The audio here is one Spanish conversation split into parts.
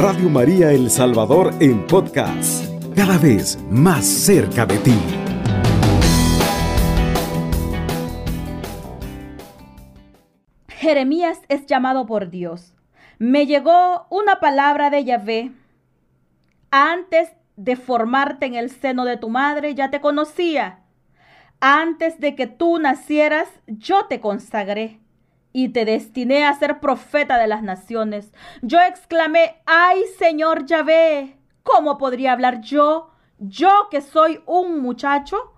Radio María El Salvador en podcast, cada vez más cerca de ti. Jeremías es llamado por Dios. Me llegó una palabra de Yahvé. Antes de formarte en el seno de tu madre, ya te conocía. Antes de que tú nacieras, yo te consagré y te destiné a ser profeta de las naciones. Yo exclamé, ay Señor Yahvé, ¿cómo podría hablar yo, yo que soy un muchacho?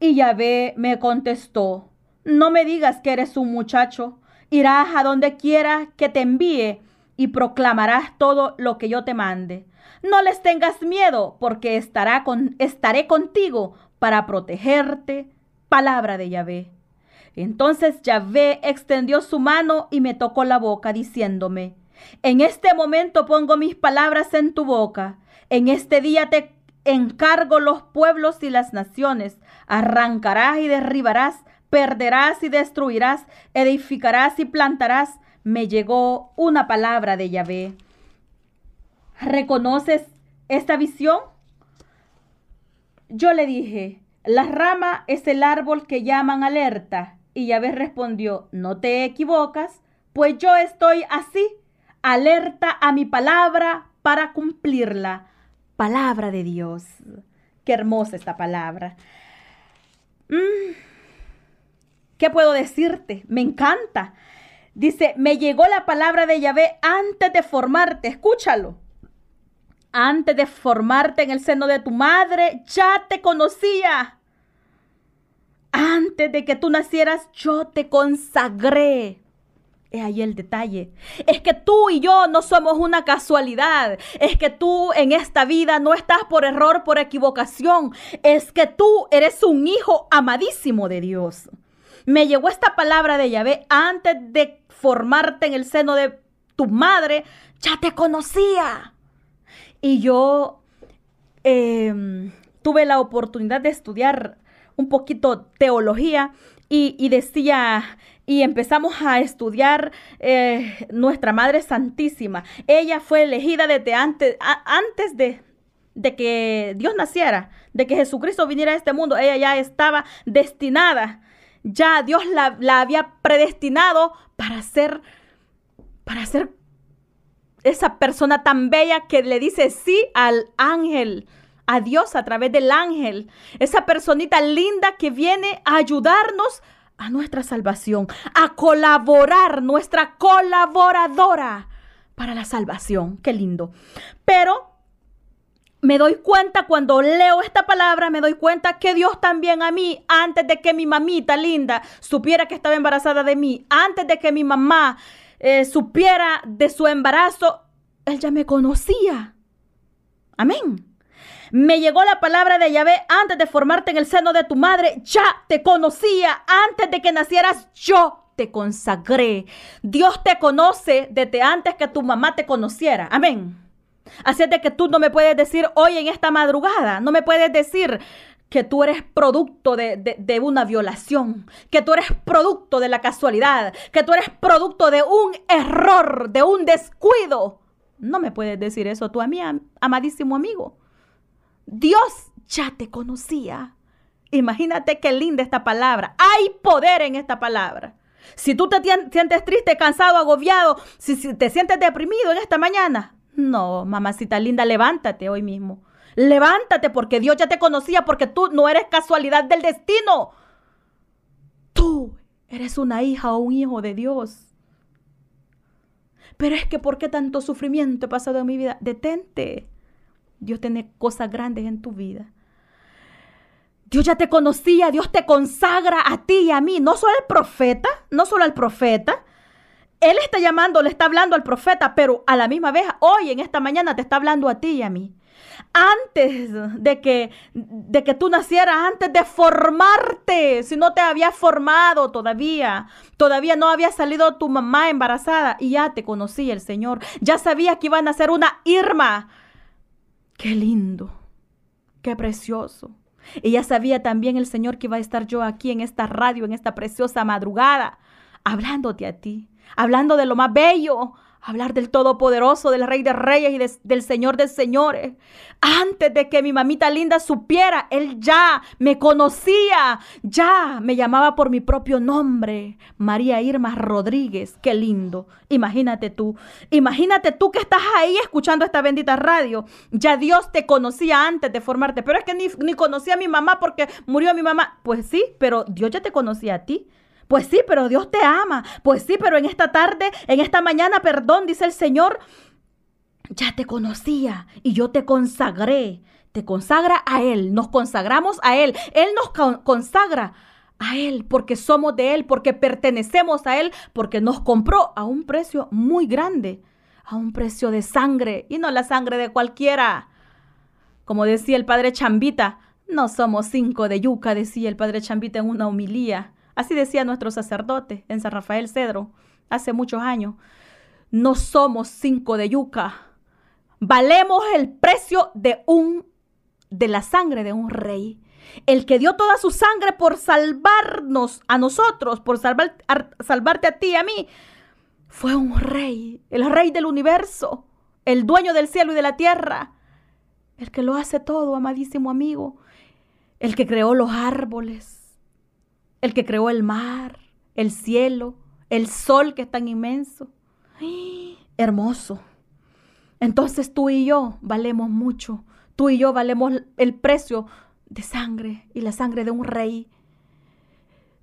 Y Yahvé me contestó, no me digas que eres un muchacho, irás a donde quiera que te envíe y proclamarás todo lo que yo te mande. No les tengas miedo, porque estará con, estaré contigo para protegerte. Palabra de Yahvé. Entonces Yahvé extendió su mano y me tocó la boca, diciéndome, En este momento pongo mis palabras en tu boca. En este día te encargo los pueblos y las naciones. Arrancarás y derribarás, perderás y destruirás, edificarás y plantarás. Me llegó una palabra de Yahvé. ¿Reconoces esta visión? Yo le dije, la rama es el árbol que llaman alerta. Y Yahvé respondió, no te equivocas, pues yo estoy así, alerta a mi palabra para cumplirla. Palabra de Dios. Qué hermosa esta palabra. Mm. ¿Qué puedo decirte? Me encanta. Dice, me llegó la palabra de Yahvé antes de formarte. Escúchalo. Antes de formarte en el seno de tu madre, ya te conocía. Antes de que tú nacieras, yo te consagré. Es ahí el detalle. Es que tú y yo no somos una casualidad. Es que tú en esta vida no estás por error, por equivocación. Es que tú eres un hijo amadísimo de Dios. Me llegó esta palabra de Yahvé antes de formarte en el seno de tu madre. Ya te conocía. Y yo em, tuve la oportunidad de estudiar un poquito teología y, decía, y empezamos a estudiar eh, nuestra Madre Santísima. Ella fue elegida desde antes, antes de, de que Dios naciera, de que Jesucristo viniera a este mundo. Ella ya estaba destinada, ya Dios la, la había predestinado para ser, para ser esa persona tan bella que le dice sí al ángel, a Dios a través del ángel, esa personita linda que viene a ayudarnos a nuestra salvación, a colaborar, nuestra colaboradora para la salvación. Qué lindo. Pero me doy cuenta cuando leo esta palabra, me doy cuenta que Dios también a mí, antes de que mi mamita linda supiera que estaba embarazada de mí, antes de que mi mamá eh, supiera de su embarazo, Él ya me conocía. Amén. Me llegó la palabra de Yahvé antes de formarte en el seno de tu madre. Ya te conocía. Antes de que nacieras, yo te consagré. Dios te conoce desde antes que tu mamá te conociera. Amén. Así es de que tú no me puedes decir hoy en esta madrugada, no me puedes decir, que tú eres producto de, una violación, que tú eres producto de la casualidad, que tú eres producto de un error, de un descuido. No me puedes decir eso tú a mí, amadísimo amigo. Dios ya te conocía. Imagínate qué linda esta palabra. Hay poder en esta palabra. Si tú te sientes triste, cansado, agobiado, si, te sientes deprimido en esta mañana, no, mamacita linda, levántate hoy mismo. Levántate porque Dios ya te conocía, porque tú no eres casualidad del destino. Tú eres una hija o un hijo de Dios. Pero es que ¿por qué tanto sufrimiento he pasado en mi vida? Detente. Dios tiene cosas grandes en tu vida. Dios ya te conocía, Dios te consagra a ti y a mí, no solo al profeta, no solo al profeta. Él está llamando, le está hablando al profeta, pero a la misma vez, hoy en esta mañana te está hablando a ti y a mí antes de que, de que tú nacieras, antes de formarte, si no te había formado todavía, todavía no había salido tu mamá embarazada y ya te conocía el Señor, ya sabía que iba a nacer una Irma. Qué lindo, qué precioso. Y ya sabía también el Señor que iba a estar yo aquí en esta radio, en esta preciosa madrugada, hablándote a ti, hablando de lo más bello, hablar del Todopoderoso, del Rey de Reyes y del Señor de Señores. Antes de que mi mamita linda supiera, Él ya me conocía, ya me llamaba por mi propio nombre, María Irma Rodríguez. Qué lindo. Imagínate tú, imagínate tú que estás ahí escuchando esta bendita radio. Ya Dios te conocía antes de formarte, pero es que ni, ni conocía a mi mamá porque murió mi mamá. Pues sí, pero Dios ya te conocía a ti. Pues sí, pero Dios te ama. Pues sí, pero en esta tarde, en esta mañana, perdón, dice el Señor, ya te conocía y yo te consagré. Te consagra a Él, nos consagramos a Él. Él nos consagra a Él porque somos de Él, porque pertenecemos a Él, porque nos compró a un precio muy grande, a un precio de sangre y no la sangre de cualquiera. Como decía el padre Chambita, no somos cinco de yuca, decía el padre Chambita en una homilía. Así decía nuestro sacerdote en San Rafael Cedro hace muchos años. No somos cinco de yuca. Valemos el precio de un de la sangre de un rey. El que dio toda su sangre por salvarnos a nosotros, por salvar, salvarte a ti y a mí, fue un rey, el rey del universo, el dueño del cielo y de la tierra, el que lo hace todo, amadísimo amigo, el que creó los árboles, el que creó el mar, el cielo, el sol que es tan inmenso. hermoso. Entonces tú y yo valemos mucho. Tú y yo valemos el precio de sangre y la sangre de un rey.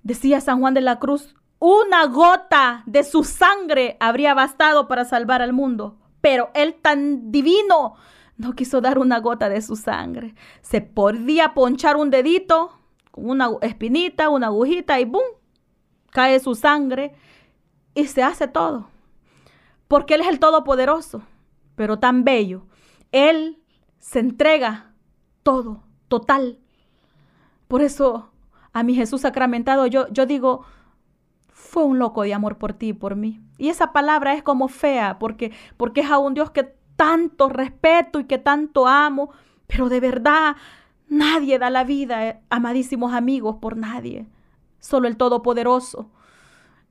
Decía San Juan de la Cruz, una gota de su sangre habría bastado para salvar al mundo, pero él tan divino no quiso dar una gota de su sangre. Se podía ponchar un dedito una espinita, una agujita y ¡boom! Cae su sangre y se hace todo. Porque Él es el Todopoderoso, pero tan bello. Él se entrega todo, total. Por eso a mi Jesús sacramentado yo, yo digo, fue un loco de amor por ti y por mí. Y esa palabra es como fea, porque, porque es a un Dios que tanto respeto y que tanto amo, pero de verdad Nadie da la vida, eh, amadísimos amigos, por nadie. Solo el Todopoderoso.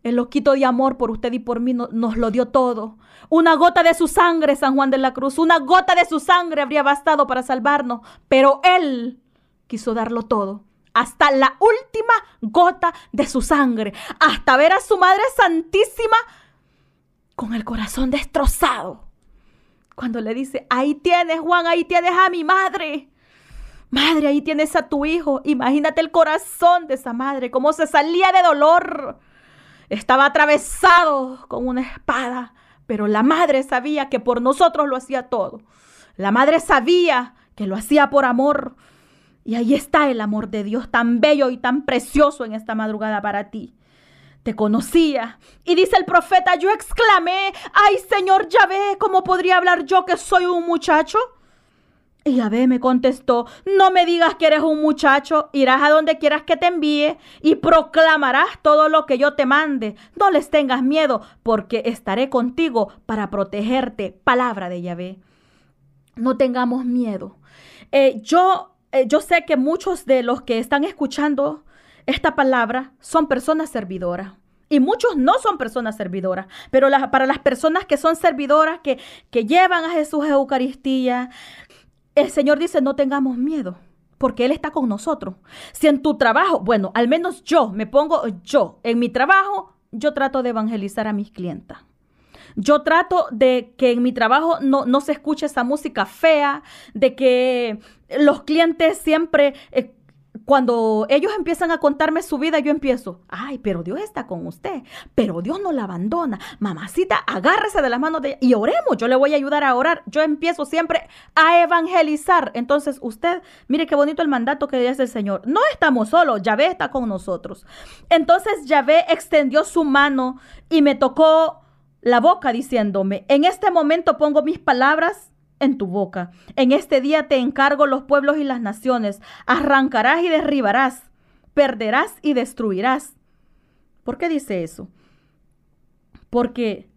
El loquito de amor por usted y por mí nos lo dio todo. Una gota de su sangre, San Juan de la Cruz, una gota de su sangre habría bastado para salvarnos, pero Él quiso darlo todo. Hasta la última gota de su sangre. Hasta ver a su Madre Santísima con el corazón destrozado. Cuando le dice, ahí tienes, Juan, ahí tienes a mi madre. Madre, ahí tienes a tu hijo. Imagínate el corazón de esa madre, cómo se salía de dolor. Estaba atravesado con una espada, pero la madre sabía que por nosotros lo hacía todo. La madre sabía que lo hacía por amor. Y ahí está el amor de Dios tan bello y tan precioso en esta madrugada para ti. Te conocía. Y dice el profeta, yo exclamé, ay Señor Yahvé, ¿cómo podría hablar yo que soy un muchacho? Y me contestó, no me digas que eres un muchacho, irás a donde quieras que te envíe y proclamarás todo lo que yo te mande. No les tengas miedo, porque estaré contigo para protegerte. Palabra de Yahvé. No tengamos miedo. Eh, yo, eh, yo sé que muchos de los que están escuchando esta palabra son personas servidoras. Y muchos no son personas servidoras, pero para las personas que son servidoras, que, que llevan a Jesús a Eucaristía, el Señor dice, no tengamos miedo, porque Él está con nosotros. Si en tu trabajo, bueno, al menos yo me pongo yo, en mi trabajo, yo trato de evangelizar a mis clientas. Yo trato de que en mi trabajo no, no se escuche esa música fea, de que los clientes siempre eh, cuando ellos empiezan a contarme su vida, yo empiezo, ay, pero Dios está con usted, pero Dios no la abandona. Mamacita, agárrese de las manos de ella y oremos, yo le voy a ayudar a orar. Yo empiezo siempre a evangelizar. Entonces, usted, mire qué bonito el mandato que dice el Señor. No estamos solos, Yahvé está con nosotros. Entonces, Yahvé extendió su mano y me tocó la boca diciéndome, en este momento pongo mis palabras en tu boca. En este día te encargo los pueblos y las naciones. Arrancarás y derribarás. Perderás y destruirás. ¿Por qué dice eso? Porque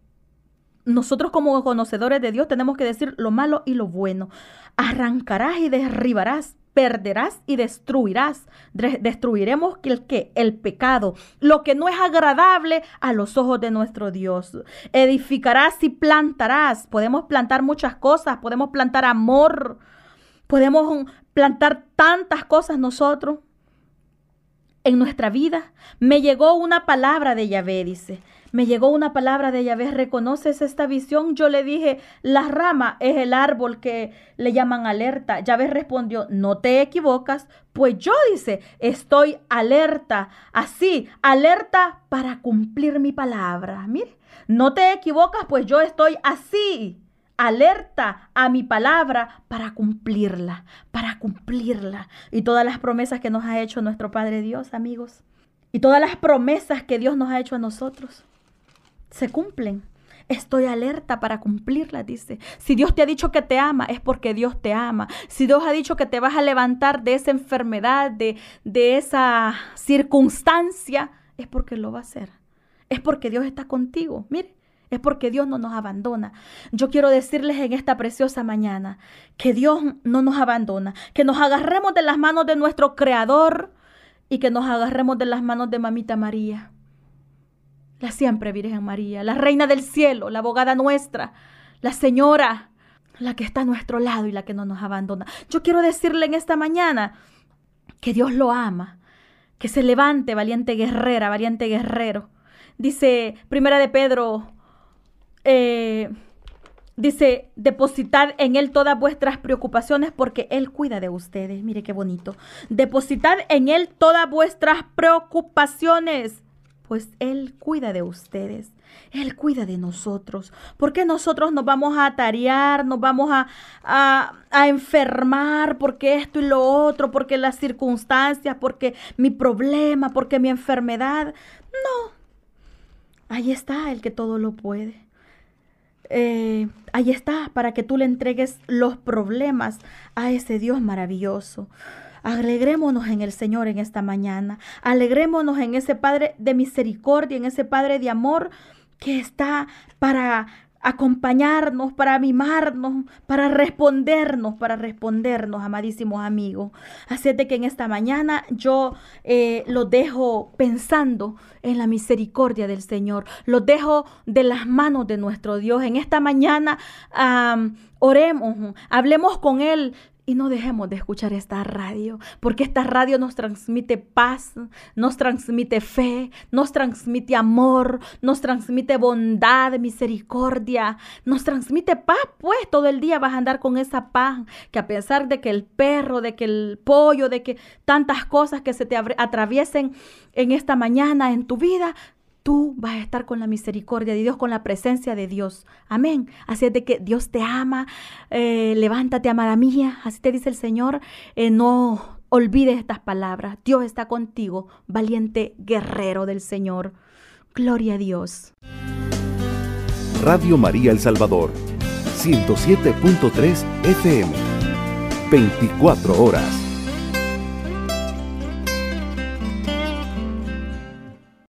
nosotros como conocedores de Dios tenemos que decir lo malo y lo bueno. Arrancarás y derribarás. Perderás y destruirás. Destruiremos el que el pecado, lo que no es agradable a los ojos de nuestro Dios. Edificarás y plantarás. Podemos plantar muchas cosas, podemos plantar amor, podemos plantar tantas cosas nosotros en nuestra vida. Me llegó una palabra de Yahvé, dice. Me llegó una palabra de Yahvé, ¿reconoces esta visión? Yo le dije, la rama es el árbol que le llaman alerta. Yahvé respondió, no te equivocas, pues yo dice, estoy alerta, así, alerta para cumplir mi palabra. Mire, no te equivocas, pues yo estoy así alerta a mi palabra para cumplirla, para cumplirla. Y todas las promesas que nos ha hecho nuestro Padre Dios, amigos, y todas las promesas que Dios nos ha hecho a nosotros, se cumplen. Estoy alerta para cumplirla, dice. Si Dios te ha dicho que te ama, es porque Dios te ama. Si Dios ha dicho que te vas a levantar de esa enfermedad, de, de esa circunstancia, es porque lo va a hacer. Es porque Dios está contigo. Mire, es porque Dios no nos abandona. Yo quiero decirles en esta preciosa mañana que Dios no nos abandona, que nos agarremos de las manos de nuestro Creador y que nos agarremos de las manos de Mamita María, la siempre Virgen María, la Reina del Cielo, la abogada nuestra, la Señora, la que está a nuestro lado y la que no nos abandona. Yo quiero decirle en esta mañana que Dios lo ama, que se levante valiente guerrera, valiente guerrero. Dice Primera de Pedro eh, dice, depositad en Él todas vuestras preocupaciones porque Él cuida de ustedes. Mire qué bonito. Depositad en Él todas vuestras preocupaciones, pues Él cuida de ustedes. Él cuida de nosotros. porque nosotros nos vamos a atarear, nos vamos a, a, a, enfermar, porque esto y lo otro, porque las circunstancias, porque mi problema, porque mi enfermedad? No. Ahí está el que todo lo puede. Eh, ahí está, para que tú le entregues los problemas a ese Dios maravilloso. Alegrémonos en el Señor en esta mañana. Alegrémonos en ese Padre de misericordia, en ese Padre de amor que está para acompañarnos, para mimarnos, para respondernos, para respondernos, amadísimos amigos. Así de que en esta mañana yo eh, lo dejo pensando en la misericordia del Señor, lo dejo de las manos de nuestro Dios. En esta mañana oremos, hablemos con Él, y no dejemos de escuchar esta radio, porque esta radio nos transmite paz, nos transmite fe, nos transmite amor, nos transmite bondad, misericordia, nos transmite paz, pues todo el día vas a andar con esa paz, que a pesar de que el perro, de que el pollo, de que tantas cosas que se te atraviesen en esta mañana en tu vida, tú vas a estar con la misericordia de Dios, con la presencia de Dios. Amén. Así es de que Dios te ama. Eh, levántate, amada mía. Así te dice el Señor. Eh, no olvides estas palabras. Dios está contigo, valiente guerrero del Señor. Gloria a Dios. Radio María El Salvador, 107.3 FM, 24 horas.